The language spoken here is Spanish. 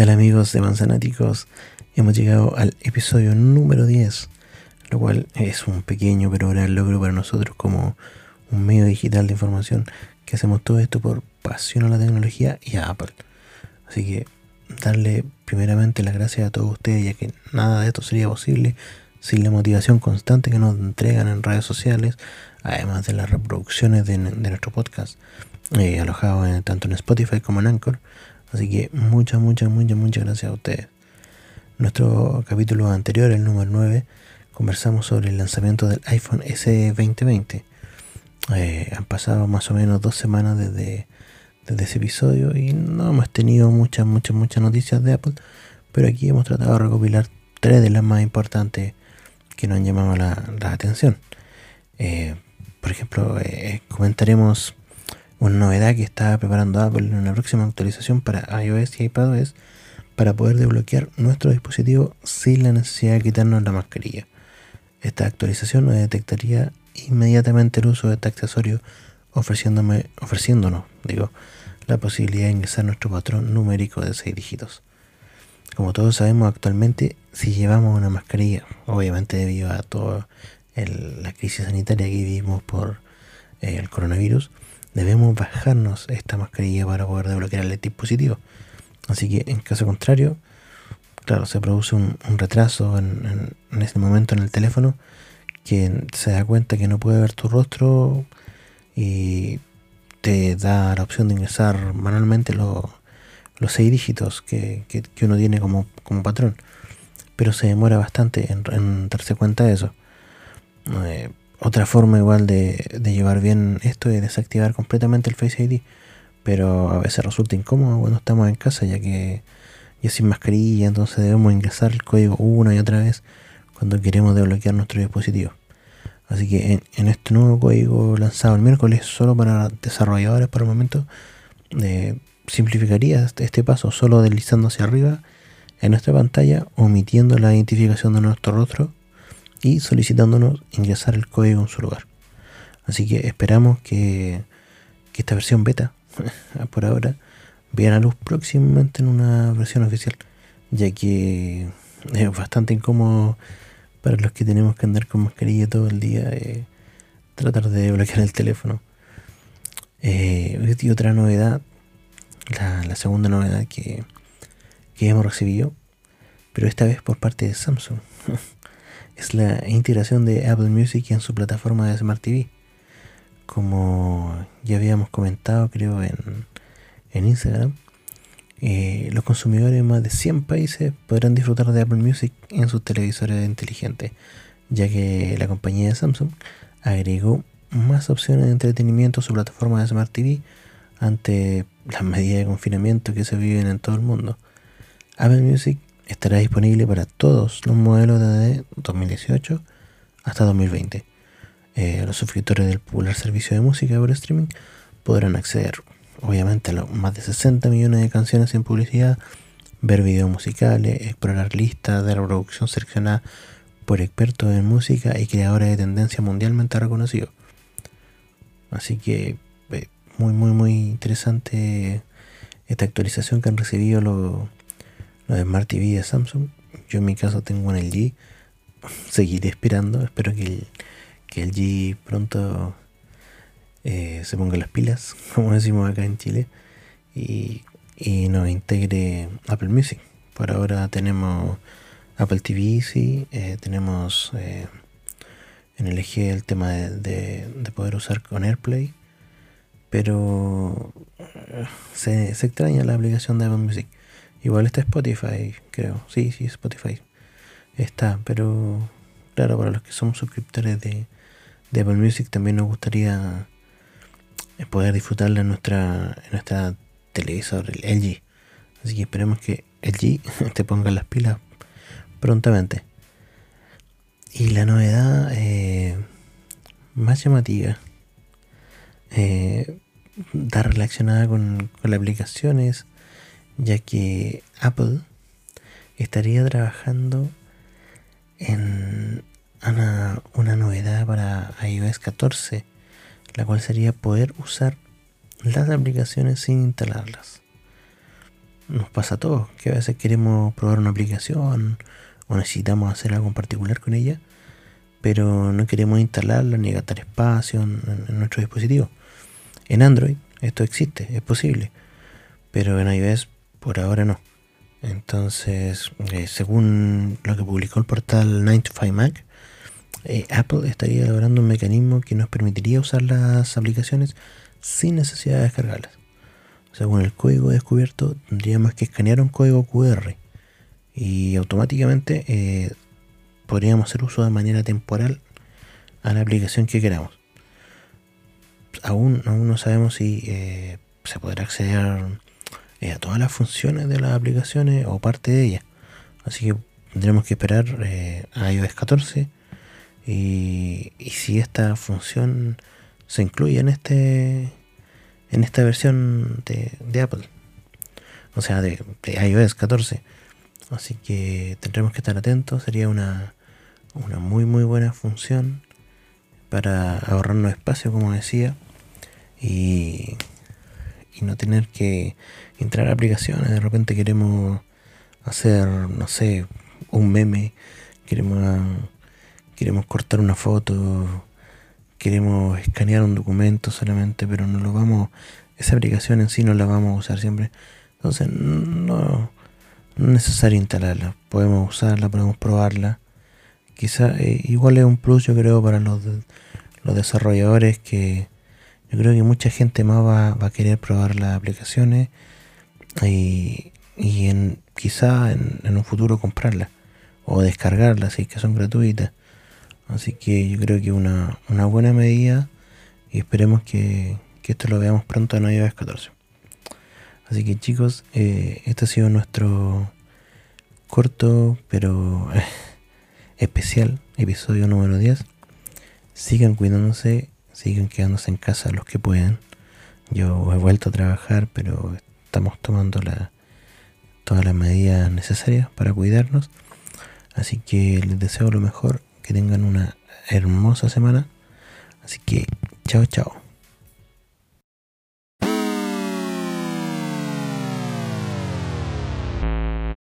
tal amigos de Manzanáticos? Hemos llegado al episodio número 10, lo cual es un pequeño pero gran logro para nosotros como un medio digital de información que hacemos todo esto por pasión a la tecnología y a Apple. Así que darle primeramente las gracias a todos ustedes ya que nada de esto sería posible sin la motivación constante que nos entregan en redes sociales, además de las reproducciones de, nuestro podcast, eh, alojado tanto en Spotify como en Anchor. Así que muchas, muchas, muchas, muchas gracias a ustedes. Nuestro capítulo anterior, el número 9, conversamos sobre el lanzamiento del iPhone SE 2020. Eh, han pasado más o menos dos semanas desde, desde ese episodio y no hemos tenido muchas, muchas, muchas noticias de Apple, pero aquí hemos tratado de recopilar tres de las más importantes que nos han llamado la, atención. Eh, por ejemplo, eh, comentaremos una novedad que está preparando Apple en una próxima actualización para iOS y iPadOS para poder desbloquear nuestro dispositivo sin la necesidad de quitarnos la mascarilla. Esta actualización nos detectaría inmediatamente el uso de este accesorio ofreciéndome, ofreciéndonos digo, la posibilidad de ingresar nuestro patrón numérico de 6 dígitos. Como todos sabemos actualmente, si llevamos una mascarilla, obviamente debido a toda la crisis sanitaria que vivimos por eh, el coronavirus, debemos bajarnos esta mascarilla para poder desbloquear el dispositivo. Así que en caso contrario, claro, se produce un, retraso en, en, ese momento en el teléfono que se da cuenta que no puede ver tu rostro y te da la opción de ingresar manualmente los seis dígitos que, uno tiene como, como, patrón. Pero se demora bastante en, darse cuenta de eso. Eh, otra forma igual de, llevar bien esto es desactivar completamente el Face ID. Pero a veces resulta incómodo cuando estamos en casa ya que ya sin mascarilla, entonces debemos ingresar el código una y otra vez cuando queremos desbloquear nuestro dispositivo. Así que en, este nuevo código lanzado el miércoles solo para desarrolladores por el momento, eh, simplificaría este, este paso solo deslizando hacia arriba en nuestra pantalla, omitiendo la identificación de nuestro rostro y solicitándonos ingresar el código en su lugar. Así que esperamos que, esta versión beta, por ahora, vea la luz próximamente en una versión oficial, ya que es bastante incómodo para los que tenemos que andar con mascarilla todo el día, eh, tratar de bloquear el teléfono. Eh, y otra novedad la, segunda novedad que, hemos recibido, pero esta vez por parte de Samsung. es la integración de Apple Music en su plataforma de Smart TV. Como ya habíamos comentado, creo, en, Instagram, eh, los consumidores de más de 100 países podrán disfrutar de Apple Music en sus televisores inteligentes, ya que la compañía de Samsung agregó más opciones de entretenimiento a su plataforma de Smart TV ante las medidas de confinamiento que se viven en todo el mundo. Apple Music estará disponible para todos los modelos de 2018 hasta 2020. Eh, los suscriptores del popular servicio de música por streaming podrán acceder, obviamente, a más de 60 millones de canciones en publicidad, ver videos musicales, explorar listas de reproducción seleccionada por expertos en música y creadores de tendencia mundialmente reconocidos. Así que muy, muy, muy interesante esta actualización que han recibido los, los Smart TV de Samsung. Yo en mi caso tengo un LG. Seguiré esperando. Espero que el, que el G pronto eh, se ponga las pilas, como decimos acá en Chile, y, y nos integre Apple Music. Por ahora tenemos Apple TV, sí, eh, tenemos eh, en LG el tema de, de, poder usar con AirPlay pero eh, se, extraña la aplicación de Apple Music. Igual está Spotify, creo. Sí, sí, Spotify. Está, pero claro, para los que somos suscriptores de, Apple Music también nos gustaría eh, poder disfrutarla en nuestra, en nuestra televisor, el LG. Así que esperemos que LG te ponga las pilas prontamente. Y la novedad eh, más llamativa eh, está relacionada con, con las aplicaciones, ya que Apple estaría trabajando en una, novedad para iOS 14, la cual sería poder usar las aplicaciones sin instalarlas. nos pasa a todos, que a veces queremos probar una aplicación o necesitamos hacer algo en particular con ella, pero no queremos instalarla ni gastar espacio en, nuestro dispositivo. En Android esto existe, es posible, pero en iOS por ahora no. Entonces, eh, según lo que publicó el portal 9to5Mac, eh, Apple estaría elaborando un mecanismo que nos permitiría usar las aplicaciones sin necesidad de descargarlas. Según el código descubierto, tendríamos que escanear un código QR y automáticamente eh, podríamos hacer uso de manera temporal a la aplicación que queramos. Aún, aún no sabemos si se podrá acceder a todas las funciones de las aplicaciones o parte de ellas. Así que tendremos que esperar a iOS 14 y, si esta función se incluye en este en esta versión de, Apple o sea de, iOS 14 así que tendremos que estar atentos. Sería una, una muy muy buena función para ahorrarnos espacio como decía. Y, y no tener que entrar a aplicaciones de repente queremos hacer no sé un meme queremos queremos cortar una foto, queremos escanear un documento solamente, pero no lo vamos, esa aplicación en sí no la vamos a usar siempre. Entonces no, es necesario instalarla, podemos usarla, podemos probarla. Quizá eh, igual es un plus yo creo para los, los desarrolladores que yo creo que mucha gente más va, a querer probar las aplicaciones y, y en, quizá en, en un futuro comprarlas o descargarlas si que son gratuitas. Así que yo creo que una, una buena medida y esperemos que, esto lo veamos pronto en iOS 14. Así que chicos, eh, este ha sido nuestro corto pero especial episodio número 10. Sigan cuidándose, sigan quedándose en casa los que pueden. Yo he vuelto a trabajar, pero estamos tomando la, todas las medidas necesarias para cuidarnos. Así que les deseo lo mejor que tengan una hermosa semana. Así que, chao, chao.